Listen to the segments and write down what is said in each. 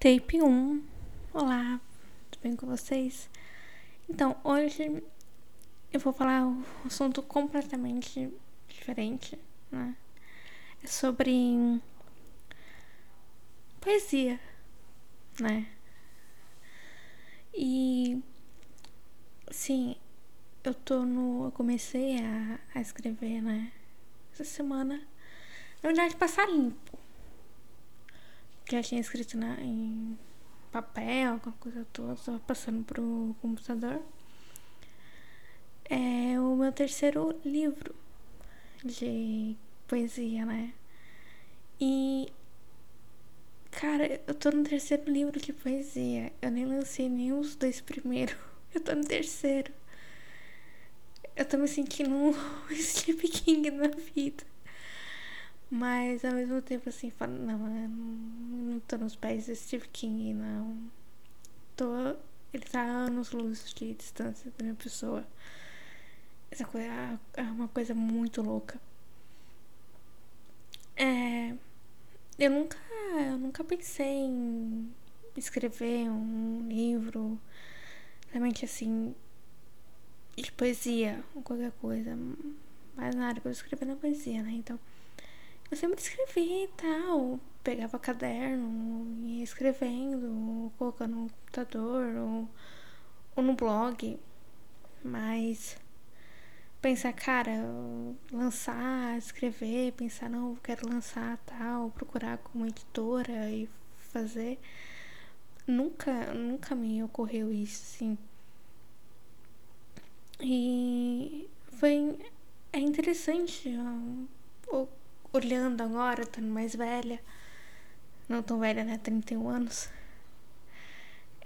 Tape 1. Olá, tudo bem com vocês? Então, hoje eu vou falar um assunto completamente diferente, né? É sobre poesia, né? E sim, eu tô no. Eu comecei a, a escrever, né? Essa semana. Na verdade, passar limpo. Já tinha escrito na, em papel, alguma coisa toda, só passando pro computador. É o meu terceiro livro de poesia, né? E. Cara, eu tô no terceiro livro de poesia. Eu nem lancei nem os dois primeiros. Eu tô no terceiro. Eu tô me sentindo um Sleep King na vida. Mas ao mesmo tempo assim, falo, não, não tô nos pés do Steve King, não. Tô. Ele tá anos luz de distância da minha pessoa. Essa coisa é uma coisa muito louca. É. Eu nunca. Eu nunca pensei em escrever um livro realmente assim de poesia ou qualquer coisa. Mas na área que eu escrevi na poesia, né? Então eu sempre escrevi e tal. Pegava caderno, ia escrevendo, colocando no computador ou, ou no blog. Mas pensar, cara, lançar, escrever, pensar, não, quero lançar tal, procurar como editora e fazer. Nunca, nunca me ocorreu isso, assim. E foi é interessante olhando agora, estando mais velha, não tão velha, né? 31 anos.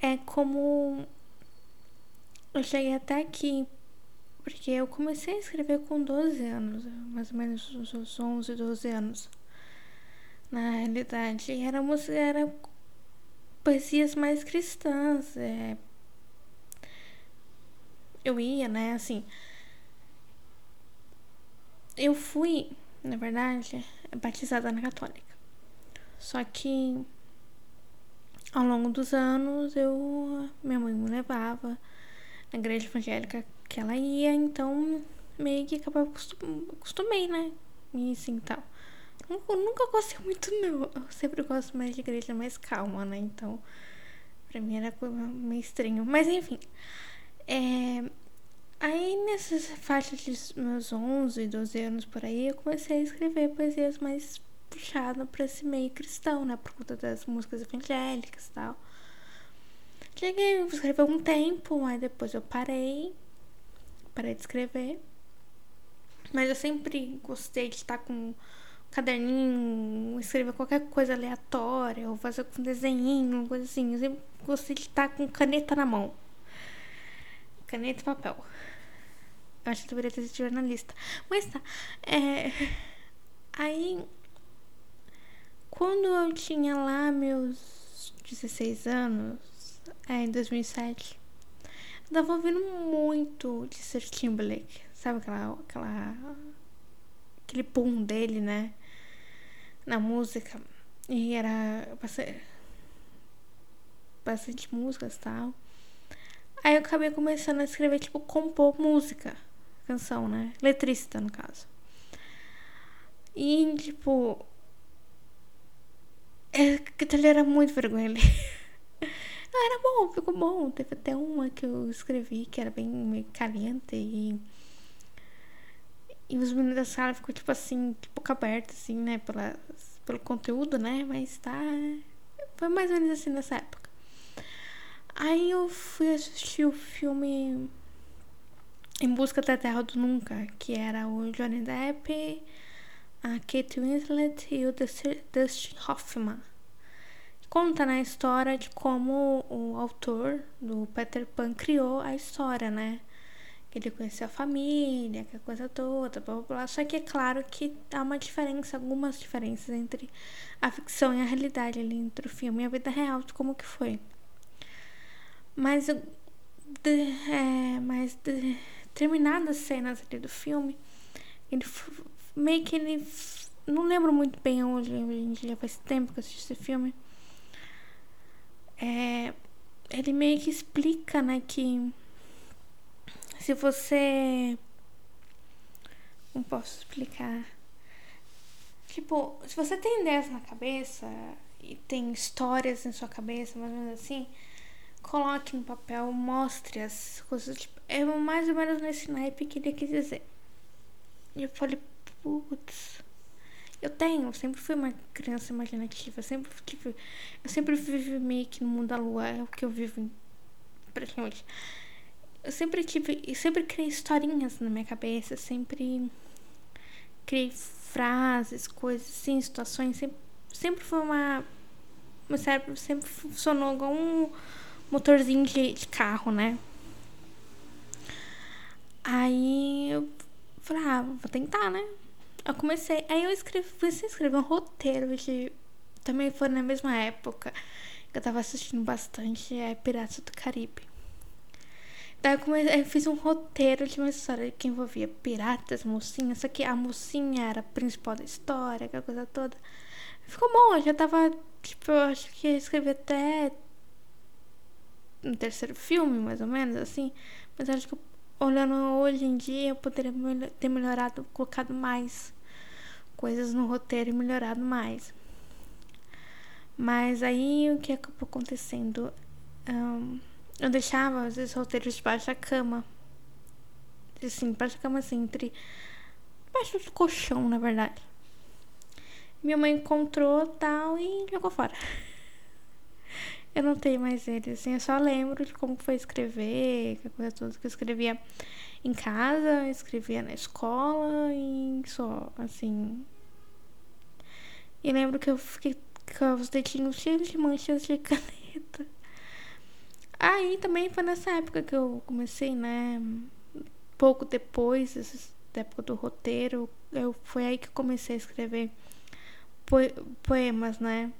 É como eu cheguei até aqui, porque eu comecei a escrever com 12 anos, mais ou menos uns 11, 12 anos. Na realidade, era era poesias mais cristãs. É... Eu ia, né, assim. Eu fui na verdade, é batizada na católica. Só que ao longo dos anos eu minha mãe me levava na igreja evangélica que ela ia, então meio que acabava acostumei, né? E assim tal. Eu nunca gostei muito, não. Eu sempre gosto mais de igreja mais calma, né? Então, pra mim era meio estranho. Mas enfim. É, Aí, nessas faixas de meus 11, 12 anos por aí, eu comecei a escrever poesias mais puxadas para esse meio cristão, né? Por conta das músicas evangélicas e tal. Cheguei a escrever um tempo, aí depois eu parei. Parei de escrever. Mas eu sempre gostei de estar com um caderninho, escrever qualquer coisa aleatória, ou fazer com um desenho, coisa assim. Eu sempre gostei de estar com caneta na mão. Caneta e papel. Eu acho que deveria ter sido jornalista. Mas tá. É... Aí. Quando eu tinha lá meus 16 anos, é, em 2007, eu tava ouvindo muito de Sir Timberlake. Sabe aquela, aquela. aquele boom dele, né? Na música. E era bastante, bastante músicas e tal. Aí eu acabei começando a escrever, tipo, compor música canção, né? Letrista, no caso. E, tipo. É, ele era muito vergonha ali. Não, era bom, ficou bom. Teve até uma que eu escrevi que era bem meio caliente e. E os meninos da sala ficou tipo assim, de boca aberta, assim, né? Pela, pelo conteúdo, né? Mas tá. Foi mais ou menos assim nessa época. Aí eu fui assistir o filme em Busca da Terra do Nunca, que era o Johnny Depp, a Kate Winslet e o Dustin Hoffman. Conta na né, história de como o autor do Peter Pan criou a história, né? Que ele conheceu a família, que a coisa toda, blá blá blá. Só que é claro que há uma diferença, algumas diferenças entre a ficção e a realidade ali, entre o filme e a vida real, de como que foi. Mas, de, é, mas de, determinadas cenas ali do filme, ele meio que ele. Não lembro muito bem hoje em dia faz tempo que eu assisti esse filme. é, ele meio que explica, né, que se você. Como posso explicar? Tipo, se você tem ideias na cabeça e tem histórias em sua cabeça, mais ou menos assim, coloque no papel, mostre as coisas. Tipo, é mais ou menos nesse naipe que ele quis dizer. E eu falei, putz. Eu tenho, eu sempre fui uma criança imaginativa, eu sempre tive, eu sempre vivi meio que no mundo da lua, é o que eu vivo praticamente. Eu sempre tive, eu sempre criei historinhas na minha cabeça, sempre criei frases, coisas assim, situações, sempre, sempre foi uma meu cérebro sempre funcionou igual um motorzinho de, de carro, né? Aí eu falei, ah, vou tentar, né? Eu comecei, aí eu escrevi, comecei a escrever um roteiro de. Também foi na mesma época que eu tava assistindo bastante é, Piratas do Caribe. Daí eu, comecei, eu fiz um roteiro de uma história que envolvia piratas, mocinhas, só que a mocinha era a principal da história, aquela coisa toda. Ficou bom, eu já tava, tipo, eu acho que ia escrever até no terceiro filme, mais ou menos, assim. Mas acho que olhando hoje em dia, eu poderia ter melhorado, colocado mais coisas no roteiro e melhorado mais. Mas aí o que acabou acontecendo? Um, eu deixava às vezes roteiros debaixo da cama. Assim, debaixo da cama assim, entre. Debaixo do colchão, na verdade. Minha mãe encontrou tal e jogou fora. Eu não tenho mais ele, assim, eu só lembro de como foi escrever, que coisa toda que eu escrevia em casa, escrevia na escola e só, assim. E lembro que eu fiquei com os dedinhos cheios de manchas de caneta. Aí também foi nessa época que eu comecei, né? Pouco depois, da época do roteiro, eu, foi aí que eu comecei a escrever poemas, né?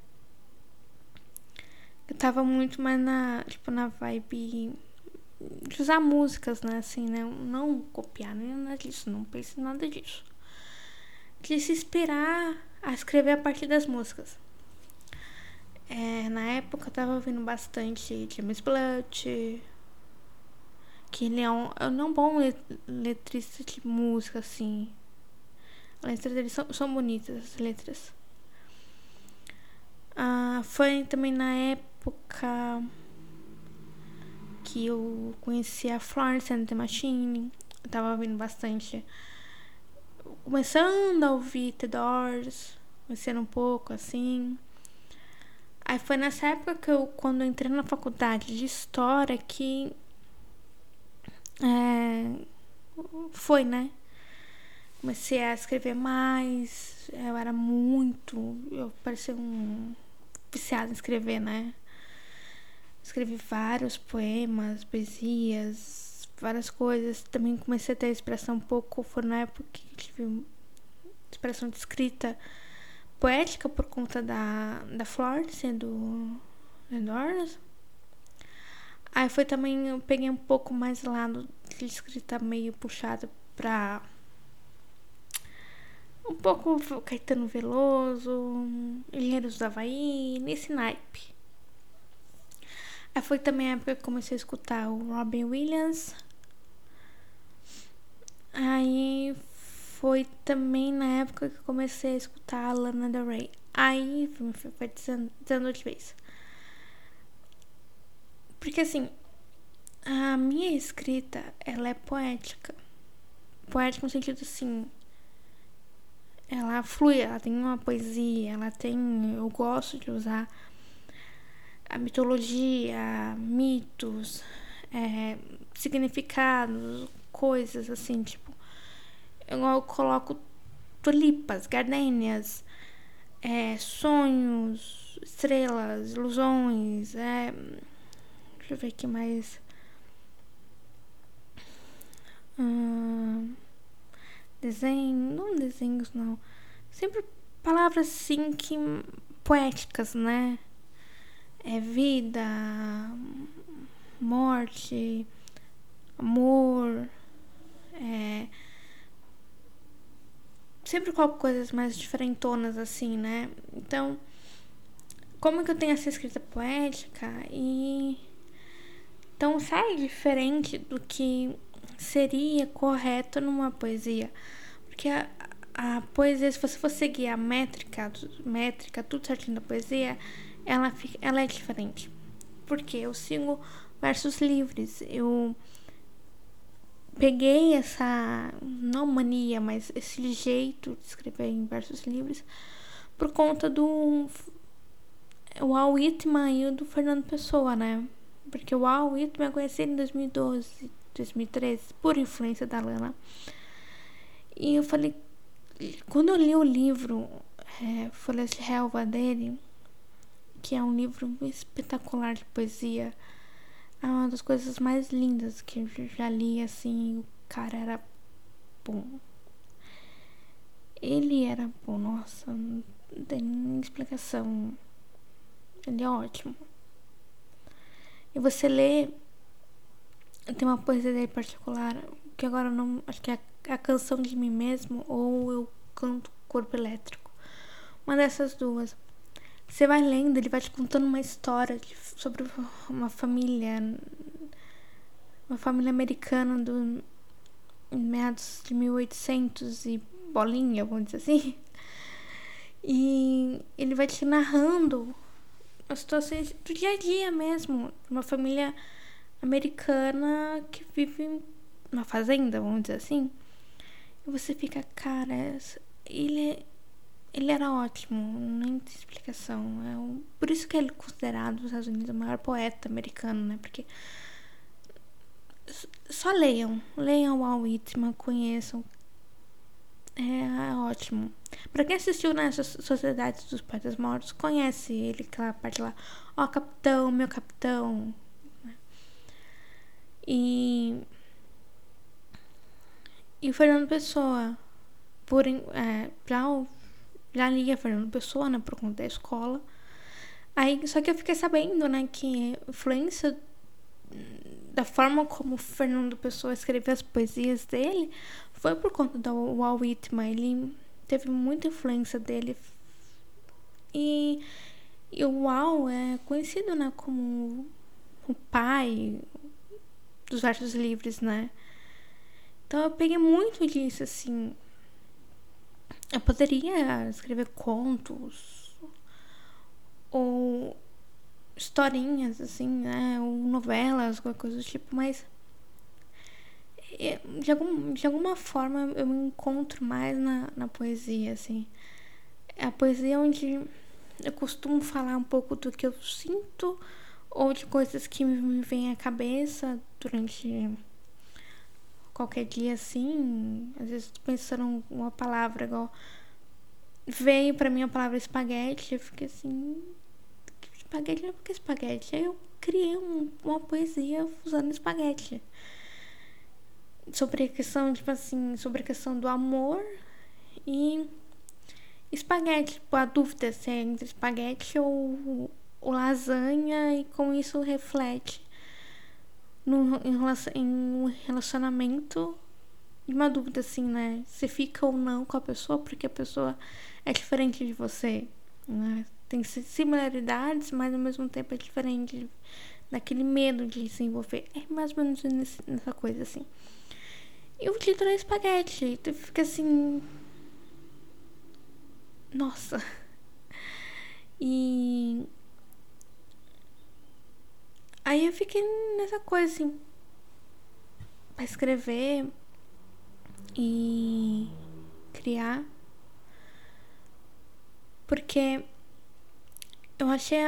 Eu tava muito mais na, tipo, na vibe de usar músicas, né? Assim, né? Não copiar, nem nada disso, não pense nada disso. De se inspirar a escrever a partir das músicas. É, na época eu tava ouvindo bastante James Blunt, que ele é um, é um bom letrista de música, assim. As letras dele são, são bonitas, as letras. Ah, foi também na época que eu conheci a Florence and the Machine. Eu tava ouvindo bastante. Começando a ouvir The Doors, conhecendo um pouco assim. Aí foi nessa época que eu, quando eu entrei na faculdade de História, que. É, foi, né? Comecei a escrever mais. Eu era muito. Eu parecia um viciada em escrever, né? Escrevi vários poemas, poesias, várias coisas. Também comecei a ter expressão um pouco. Foi na época que tive expressão de escrita poética por conta da, da Florence do Endornas. Aí foi também, eu peguei um pouco mais lado de escrita meio puxada pra um pouco Caetano Veloso, Engenheiros do Havaí, nesse naipe. Aí foi também a época que comecei a escutar o Robin Williams. Aí foi também na época que comecei a escutar a Lana Del Rey. Aí foi dizendo de vez. Porque assim, a minha escrita, ela é poética. Poética no sentido assim, ela flui, ela tem uma poesia, ela tem. Eu gosto de usar a mitologia, mitos, é, significados, coisas assim, tipo. Eu, coloco tulipas, gardênias, é, sonhos, estrelas, ilusões, é, deixa eu ver aqui mais. Hum, desenho, não desenhos não, sempre palavras assim que poéticas, né? É vida, morte, amor, é sempre coloco coisas mais diferentonas assim, né? Então, como que eu tenho essa escrita poética e então sai diferente do que seria correto numa poesia. Porque a, a poesia, se você for seguir a métrica, métrica, tudo certinho da poesia, ela, fica, ela é diferente. Porque eu sigo versos livres. Eu peguei essa, não mania, mas esse jeito de escrever em versos livres por conta do o Al Whitman e do Fernando Pessoa, né? Porque o Al Whitman eu conheci em 2012, 2013, por influência da Lana. E eu falei, quando eu li o livro é, Folhas de Relva dele, que é um livro espetacular de poesia, é uma das coisas mais lindas que eu já li, assim, o cara era bom. Ele era bom, nossa, não tem nem explicação. Ele é ótimo. E você lê. Tem uma poesia dele particular, que agora não. Acho que é a canção de mim mesmo, ou eu canto corpo elétrico. Uma dessas duas. Você vai lendo, ele vai te contando uma história de, sobre uma família. Uma família americana do meados de 1800 e bolinha, vamos dizer assim. E ele vai te narrando as situações do dia a dia mesmo. Uma família americana que vive numa fazenda, vamos dizer assim. E você fica, cara, ele, ele era ótimo, nem tem explicação. É um, por isso que ele é considerado nos Estados Unidos o maior poeta americano, né? Porque só leiam, leiam o Walt Whitman, conheçam. É, é ótimo. Pra quem assistiu nessa Sociedade dos Poetas Mortos, conhece ele, aquela parte lá. Ó, oh, capitão, meu capitão. E e o Fernando Pessoa, por, é, já, já lia Fernando Pessoa, né, por conta da escola. Aí, só que eu fiquei sabendo, né, que a influência da forma como Fernando Pessoa escreveu as poesias dele foi por conta do Walt Whitman. Ele teve muita influência dele. E, e o Walt é conhecido, né, como o pai dos versos livres, né? Então eu peguei muito disso, assim. Eu poderia escrever contos ou historinhas, assim, né? Ou novelas, qualquer coisa do tipo, mas de, algum, de alguma forma eu me encontro mais na, na poesia, assim. É a poesia onde eu costumo falar um pouco do que eu sinto ou de coisas que me vêm à cabeça durante qualquer dia assim, às vezes tô pensando uma palavra igual. Veio pra mim a palavra espaguete, eu fiquei assim. Espaguete não é porque espaguete. Aí eu criei um, uma poesia usando espaguete. Sobre a questão, tipo assim, sobre a questão do amor e espaguete, tipo, a dúvida se é entre espaguete ou, ou lasanha e como isso reflete no, em, relacionamento e uma dúvida assim, né? Se fica ou não com a pessoa porque a pessoa é diferente de você, né? Tem similaridades, mas ao mesmo tempo é diferente daquele medo de se envolver. É mais ou menos nessa coisa assim. E o título é espaguete. Tu fica assim. Nossa. E Aí eu fiquei nessa coisa assim. Pra escrever e criar. Porque eu achei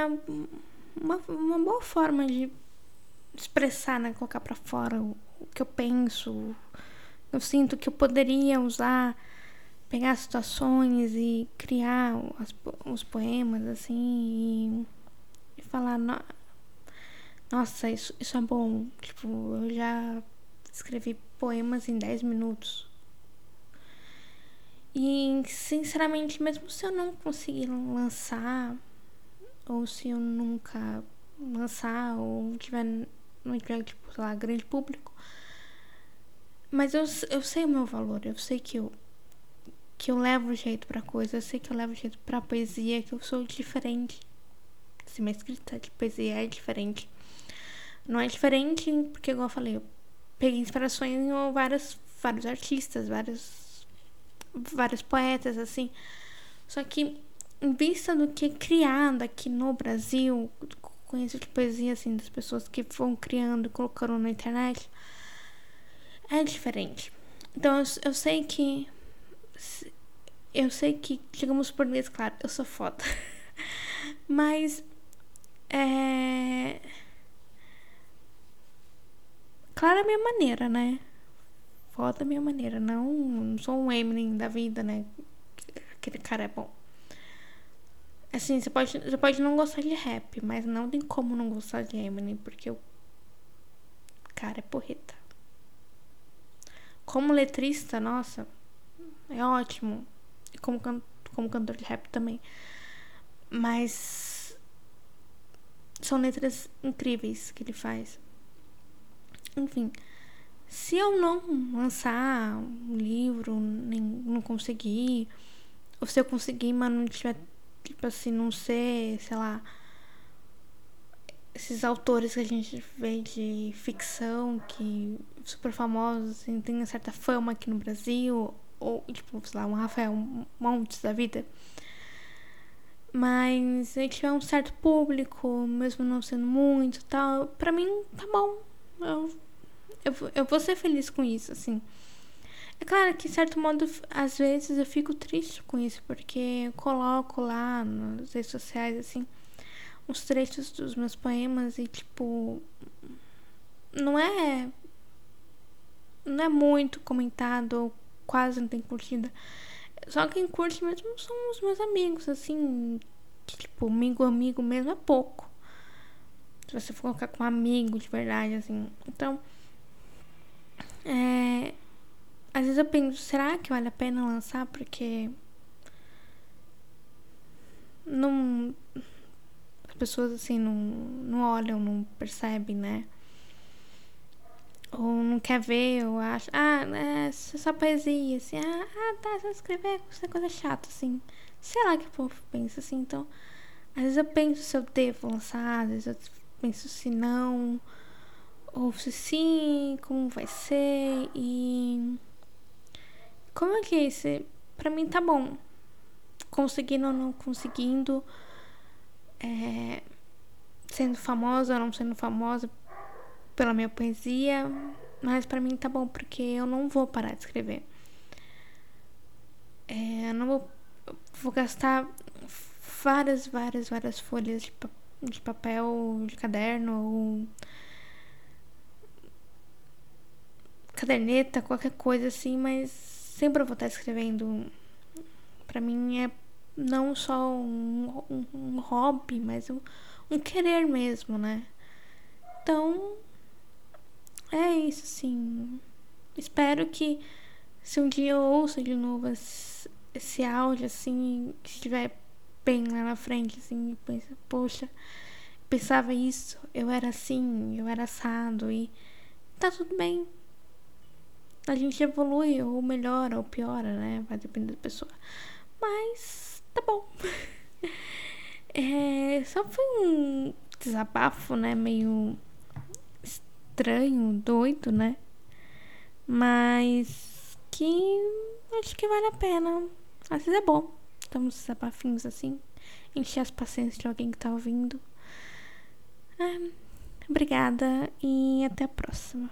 uma, uma boa forma de expressar, né? Colocar pra fora o, o que eu penso. Eu sinto que eu poderia usar, pegar situações e criar as, os poemas, assim, e, e falar, nossa, isso, isso é bom. Tipo, eu já escrevi poemas em 10 minutos. E, sinceramente, mesmo se eu não conseguir lançar, ou se eu nunca lançar, ou tiver, não tiver, tipo, sei lá, grande público, mas eu, eu sei o meu valor, eu sei que eu, que eu levo jeito pra coisa, eu sei que eu levo jeito pra poesia, que eu sou diferente. Assim, minha escrita de poesia é diferente. Não é diferente porque, igual eu falei, eu peguei inspirações em vários, vários artistas, vários, vários poetas, assim. Só que, em vista do que é criado aqui no Brasil, conheço de poesia, assim, das pessoas que vão criando e colocando na internet, é diferente. Então, eu, eu sei que. Eu sei que, digamos por português, claro, eu sou foda. Mas. É. Claro, a minha maneira, né? Foda a minha maneira. Não, não sou um Eminem da vida, né? Aquele cara é bom. Assim, você pode, você pode não gostar de rap, mas não tem como não gostar de Eminem, porque o cara é porreta. Como letrista, nossa, é ótimo. E como, can como cantor de rap também. Mas são letras incríveis que ele faz. Enfim, se eu não lançar um livro, nem não conseguir, ou se eu conseguir, mas não tiver, tipo assim, não ser, sei lá, esses autores que a gente vê de ficção que super famosos, assim, tem uma certa fama aqui no Brasil, ou tipo, sei lá, um Rafael Montes da vida. Mas ele tiver um certo público, mesmo não sendo muito tal, pra mim tá bom. Eu, eu, eu vou ser feliz com isso, assim. É claro que, de certo modo, às vezes eu fico triste com isso, porque eu coloco lá nas redes sociais, assim, uns trechos dos meus poemas e, tipo, não é. Não é muito comentado, ou quase não tem curtida. Só quem curte mesmo são os meus amigos, assim, que, tipo, amigo, amigo mesmo é pouco. Se você for colocar com um amigo de verdade, assim. Então, é. Às vezes eu penso, será que vale a pena lançar? Porque. Não pessoas assim não, não olham, não percebem, né? Ou não quer ver, ou acha, ah, é só poesia, assim, ah, ah tá, só escrever é coisa chata, assim. Sei lá que o povo pensa assim, então. Às vezes eu penso se eu devo lançar, às vezes eu penso se não, ou se sim, como vai ser, e. Como é que é isso? Pra mim tá bom. Conseguindo ou não conseguindo é, sendo famosa ou não sendo famosa pela minha poesia, mas para mim tá bom porque eu não vou parar de escrever. É, eu não vou, vou gastar várias, várias, várias folhas de, de papel, de caderno ou caderneta, qualquer coisa assim, mas sempre eu vou estar escrevendo. Para mim é não só um, um, um hobby, mas um, um querer mesmo, né? Então, é isso, assim. Espero que se um dia eu ouça de novo esse, esse áudio, assim, que estiver bem lá na frente, assim, e poxa, pensava isso, eu era assim, eu era assado, e tá tudo bem. A gente evolui, ou melhora, ou piora, né? Vai depender da pessoa. Mas tá bom. É, só foi um desabafo, né? Meio estranho, doido, né? Mas que acho que vale a pena. Às vezes é bom. Estamos desabafinhos assim. Encher as paciências de alguém que tá ouvindo. É, obrigada e até a próxima.